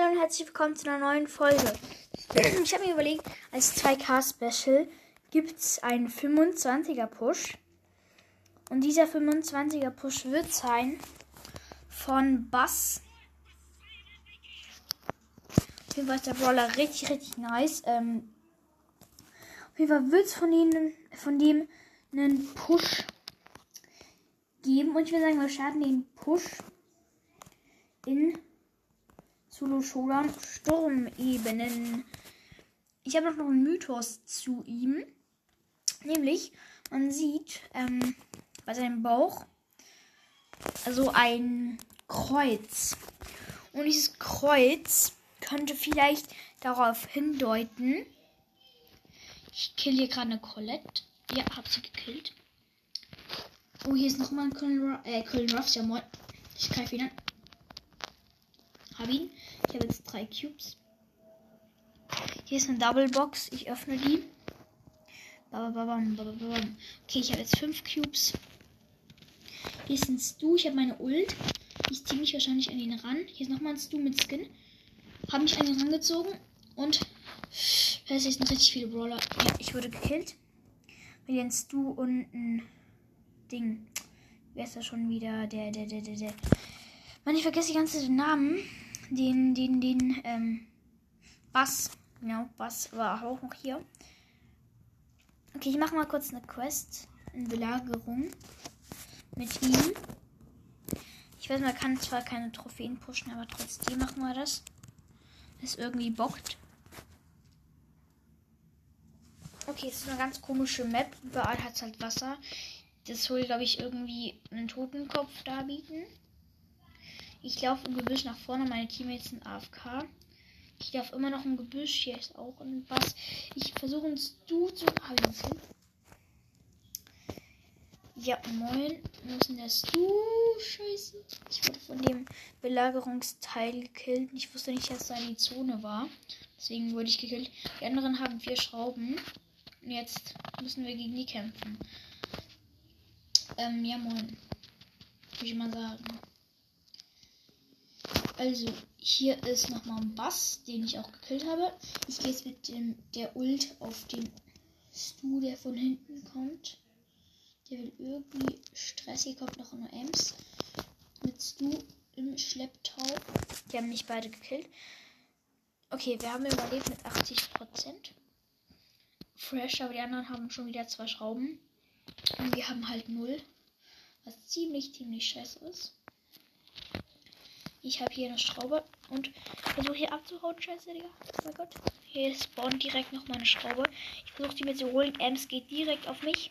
Hallo und herzlich willkommen zu einer neuen Folge. Ich habe mir überlegt, als 2K-Special gibt es einen 25er Push. Und dieser 25er Push wird sein von Bass. Auf jeden Fall ist der Brawler richtig, richtig nice. Ähm, auf jeden Fall wird es von, von dem einen Push geben. Und ich würde sagen, wir starten den Push in Zulu Showdown Sturmebenen. Ich habe noch einen Mythos zu ihm. Nämlich, man sieht ähm, bei seinem Bauch also ein Kreuz. Und dieses Kreuz könnte vielleicht darauf hindeuten. Ich kill hier gerade eine Colette. Ja, hab sie gekillt. Oh, hier ist nochmal ein Colonel, äh, Colonel Ruffs. Ja, moin. Ich greife ihn an. Hab ihn. Ich habe jetzt drei Cubes. Hier ist eine Double Box. Ich öffne die. Okay, ich habe jetzt fünf Cubes. Hier ist ein Stu. Ich habe meine Ult. Ich ziehe mich wahrscheinlich an ihn ran. Hier ist nochmal ein Stu mit Skin. Habe mich an ihn rangezogen. Und es sind richtig viele Brawler. Ja, ich wurde gekillt. Mit den Stu und ein Ding. Wer ist da schon wieder? Der, der, der, der, der. Mann, ich vergesse die ganzen Namen. Den, den, den, ähm, Bass. Genau, Bass war auch noch hier. Okay, ich mache mal kurz eine Quest. Eine Belagerung. Mit ihm. Ich weiß, man kann zwar keine Trophäen pushen, aber trotzdem machen wir das. Es irgendwie bockt. Okay, es ist eine ganz komische Map. Überall hat es halt Wasser. Das soll, glaube ich, irgendwie einen Totenkopf darbieten. Ich laufe im Gebüsch nach vorne. Meine Teammates sind AFK. Ich laufe immer noch im Gebüsch. Hier ist auch Bass. Ich versuche uns du zu. Hab ich hin? Ja, moin. Denn der Stu? Scheiße. Ich wurde von dem Belagerungsteil gekillt. Ich wusste nicht, dass da die Zone war. Deswegen wurde ich gekillt. Die anderen haben vier Schrauben. Und jetzt müssen wir gegen die kämpfen. Ähm, ja, moin. Würde ich mal sagen. Also, hier ist nochmal ein Bass, den ich auch gekillt habe. Ich gehe jetzt mit dem, der Ult auf den Stu, der von hinten kommt. Der will irgendwie stressig, kommt noch eine Ems. Mit Stu im Schlepptau. Die haben mich beide gekillt. Okay, wir haben überlebt mit 80%. Fresh, aber die anderen haben schon wieder zwei Schrauben. Und wir haben halt null. Was ziemlich, ziemlich scheiße ist. Ich habe hier eine Schraube und versuche hier abzuhauen. Scheiße, Digga. Oh mein Gott. Hier spawnt direkt noch meine Schraube. Ich versuche die mit zu holen. Ems geht direkt auf mich.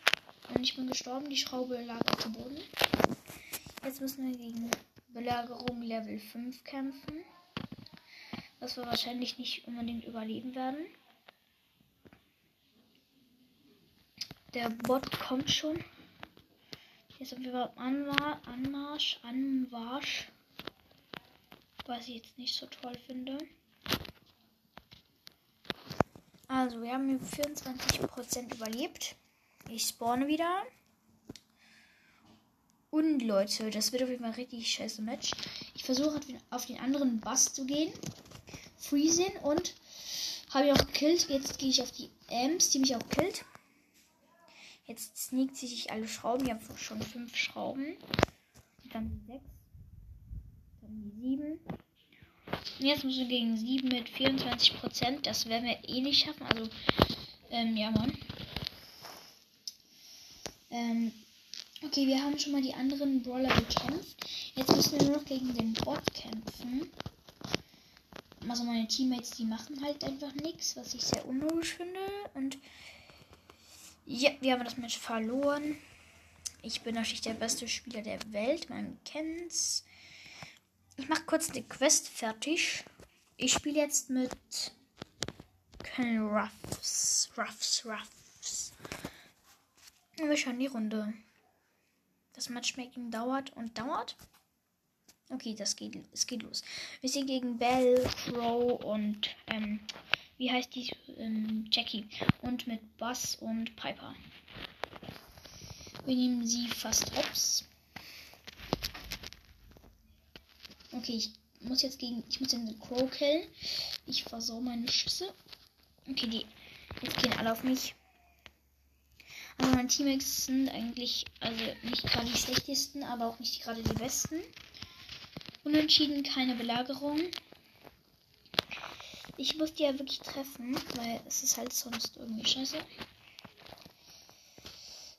Und ich bin gestorben. Die Schraube lag auf dem Boden. Jetzt müssen wir gegen Belagerung Level 5 kämpfen. Was wir wahrscheinlich nicht unbedingt überleben werden. Der Bot kommt schon. Hier ist auf jeden Fall Anmar Anmarsch, Anmarsch was ich jetzt nicht so toll finde. Also, wir haben 24% überlebt. Ich spawne wieder. Und Leute, das wird auf jeden Fall richtig scheiße Match. Ich versuche auf den anderen Bass zu gehen. Freezing und habe ich auch gekillt. Jetzt gehe ich auf die Amps, die mich auch killt. Jetzt sneakt sich alle Schrauben. Ich habe schon fünf Schrauben. Und dann sechs. Dann die sieben. Und jetzt müssen wir gegen 7 mit 24 Prozent. Das werden wir eh nicht schaffen. Also, ähm, ja, Mann. Ähm, okay, wir haben schon mal die anderen Brawler bekämpft. Jetzt müssen wir nur noch gegen den Bot kämpfen. Also meine Teammates, die machen halt einfach nichts, was ich sehr unlogisch finde. Und ja, wir haben das Match verloren. Ich bin natürlich der beste Spieler der Welt. Man kennt's. Ich mache kurz die Quest fertig. Ich spiele jetzt mit Colonel Ruffs. Ruffs, Ruffs. Und wir schauen die Runde. Das Matchmaking dauert und dauert. Okay, das geht, es geht los. Wir sind gegen Bell, Crow und ähm, wie heißt die? Ähm, Jackie. Und mit Buzz und Piper. Wir nehmen sie fast hops. Okay, ich muss jetzt gegen. Ich muss den Crow killen. Ich versau meine Schüsse. Okay, die. Jetzt gehen alle auf mich. Also meine Teammates sind eigentlich, also nicht gerade die schlechtesten, aber auch nicht gerade die besten. Unentschieden, keine Belagerung. Ich muss die ja wirklich treffen, weil es ist halt sonst irgendwie scheiße.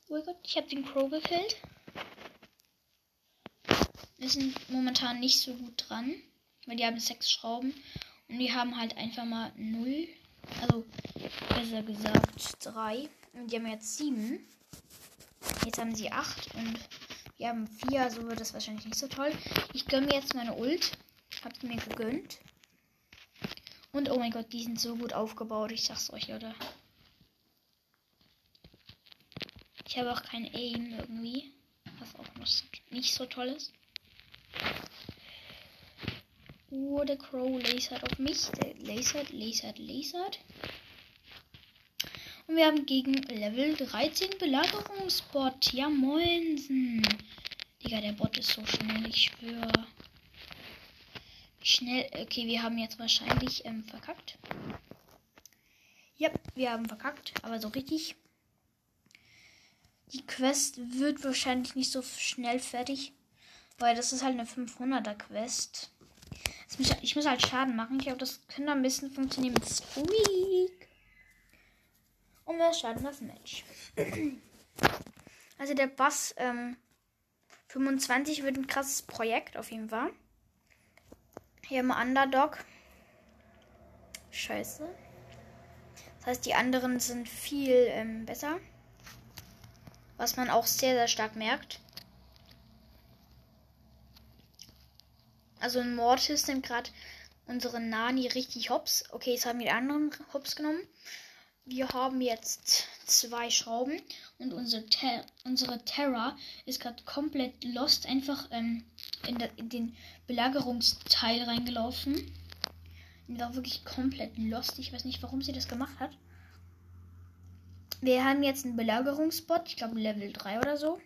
Oh mein Gott, ich habe den Crow gekillt. Wir sind momentan nicht so gut dran, weil die haben sechs Schrauben und die haben halt einfach mal null. Also besser gesagt drei. Und die haben jetzt sieben. Jetzt haben sie acht und wir haben vier, also wird das wahrscheinlich nicht so toll. Ich gönne mir jetzt meine Ult. Habt mir gegönnt. Und oh mein Gott, die sind so gut aufgebaut. Ich sag's euch, oder? Ich habe auch kein Aim irgendwie. Was auch nicht so toll ist. Oh, der Crow lasert auf mich. Der lasert, lasert, lasert. Und wir haben gegen Level 13 Belagerungsbot. Ja, moinsen. Digga, der Bot ist so schnell, ich schwöre. Schnell. Okay, wir haben jetzt wahrscheinlich ähm, verkackt. Ja, wir haben verkackt, aber so richtig. Die Quest wird wahrscheinlich nicht so schnell fertig, weil das ist halt eine 500er Quest. Ich muss halt Schaden machen. Ich glaube, das könnte ein bisschen funktionieren Squeak. Und mehr Schaden auf Match. Also der Bass ähm, 25 wird ein krasses Projekt auf jeden Fall. Hier haben wir Underdog. Scheiße. Das heißt, die anderen sind viel ähm, besser. Was man auch sehr, sehr stark merkt. Also in Mortis nimmt gerade unsere Nani richtig hops. Okay, jetzt haben wir die anderen hops genommen. Wir haben jetzt zwei Schrauben und unsere, Ter unsere Terra ist gerade komplett lost, einfach ähm, in, in, den Belagerungsteil reingelaufen. Die war wirklich komplett lost. Ich weiß nicht, warum sie das gemacht hat. Wir haben jetzt einen Belagerungsbot, ich glaube Level 3 oder so.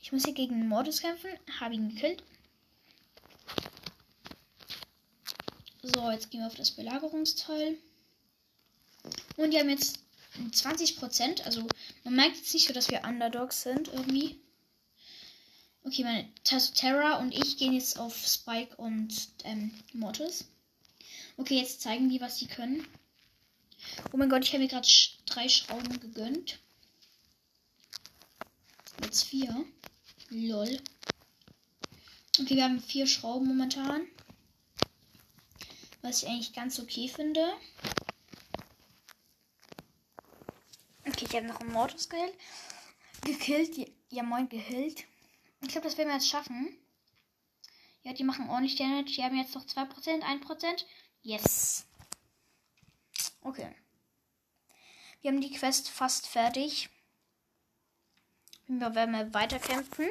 Ich muss hier gegen Mortis kämpfen, habe ihn gekillt. So, jetzt gehen wir auf das Belagerungsteil. Und die haben jetzt 20%. Also man merkt jetzt nicht so, dass wir Underdogs sind irgendwie. Okay, meine Terra und ich gehen jetzt auf Spike und ähm, Mortis. Okay, jetzt zeigen die, was sie können. Oh mein Gott, ich habe mir gerade sch drei Schrauben gegönnt. Jetzt vier. Lol. Okay, wir haben vier Schrauben momentan. Was ich eigentlich ganz okay finde. Okay, ich habe noch einen Mortis gekillt. Gekillt. Ja, moin, gehillt. Ich glaube, das werden wir jetzt schaffen. Ja, die machen ordentlich Damage. Die haben jetzt noch 2%, 1%. Yes. Okay. Wir haben die Quest fast fertig. Wir werden weiterkämpfen.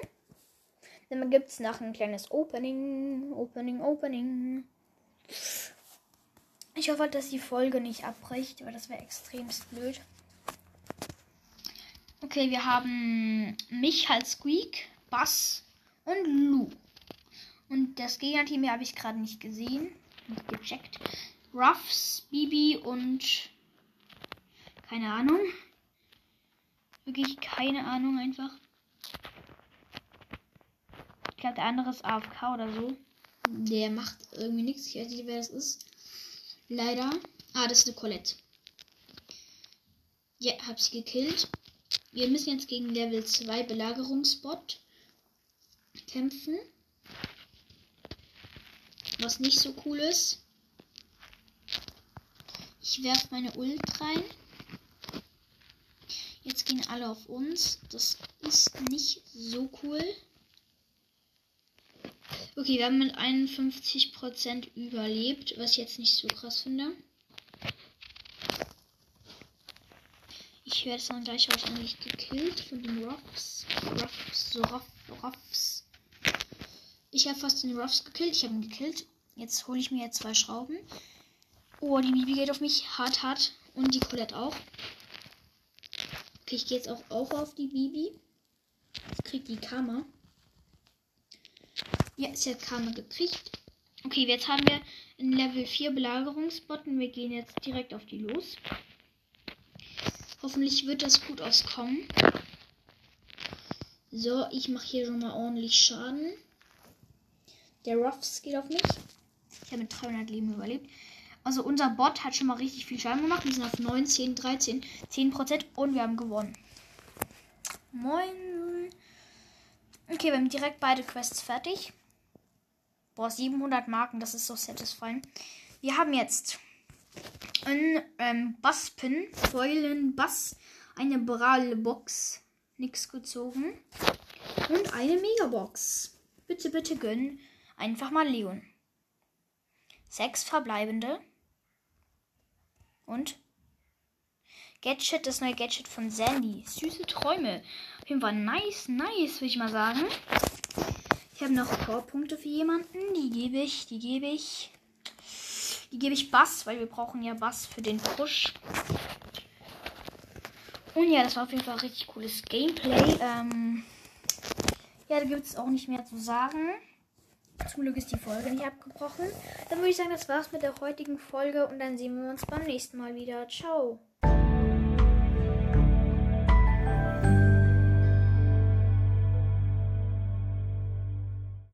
Dann gibt es noch ein kleines Opening. Opening, Opening. Ich hoffe, dass die Folge nicht abbricht, weil das wäre extremst blöd. Okay, wir haben mich als Squeak, Bass und Lou. Und das Gegnerteam hier habe ich gerade nicht gesehen. Nicht gecheckt. Ruffs, Bibi und keine Ahnung. Wirklich keine Ahnung einfach. Ich glaube, der andere ist AFK oder so. Der macht irgendwie nichts. Ich weiß nicht, wer das ist. Leider. Ah, das ist eine Colette. Ja, hab sie gekillt. Wir müssen jetzt gegen Level 2 Belagerungsbot kämpfen. Was nicht so cool ist. Ich werfe meine Ult rein. Jetzt gehen alle auf uns. Das ist nicht so cool. Okay, wir haben mit 51% überlebt, was ich jetzt nicht so krass finde. Ich werde dann gleich wahrscheinlich gekillt von den Ruffs. Ruffs, Ruff, Ruffs. Ich habe fast den Ruffs gekillt. Ich habe ihn gekillt. Jetzt hole ich mir jetzt zwei Schrauben. Oh, die Bibi geht auf mich hart, hart. Und die Colette auch. Okay, ich gehe jetzt auch, auch auf die Bibi. Jetzt kriegt die Karma. Ja, sie hat Karma gekriegt. Okay, jetzt haben wir einen Level 4 Belagerungsbot und wir gehen jetzt direkt auf die los. Hoffentlich wird das gut auskommen. So, ich mache hier schon mal ordentlich Schaden. Der Ruffs geht auf mich. Ich habe mit 300 Leben überlebt. Also unser Bot hat schon mal richtig viel Schaden gemacht. Wir sind auf 19, 13, 10 Prozent und wir haben gewonnen. Moin. Okay, wir haben direkt beide Quests fertig. Boah, 700 Marken, das ist so satisfying. Wir haben jetzt ein ähm, Basspin, Säulen Bass, eine Braille Box, nix gezogen und eine Megabox. Bitte, bitte gönnen. Einfach mal Leon. Sechs verbleibende. Und Gadget, das neue Gadget von Sandy. Süße Träume. Auf jeden Fall nice, nice, würde ich mal sagen. Ich habe noch Powerpunkte für jemanden. Die gebe ich, die gebe ich. Die gebe ich Bass, weil wir brauchen ja Bass für den Push. Und ja, das war auf jeden Fall richtig cooles Gameplay. Ähm ja, da gibt es auch nicht mehr zu sagen. Zum Glück ist die Folge nicht abgebrochen. Dann würde ich sagen, das war's mit der heutigen Folge und dann sehen wir uns beim nächsten Mal wieder. Ciao.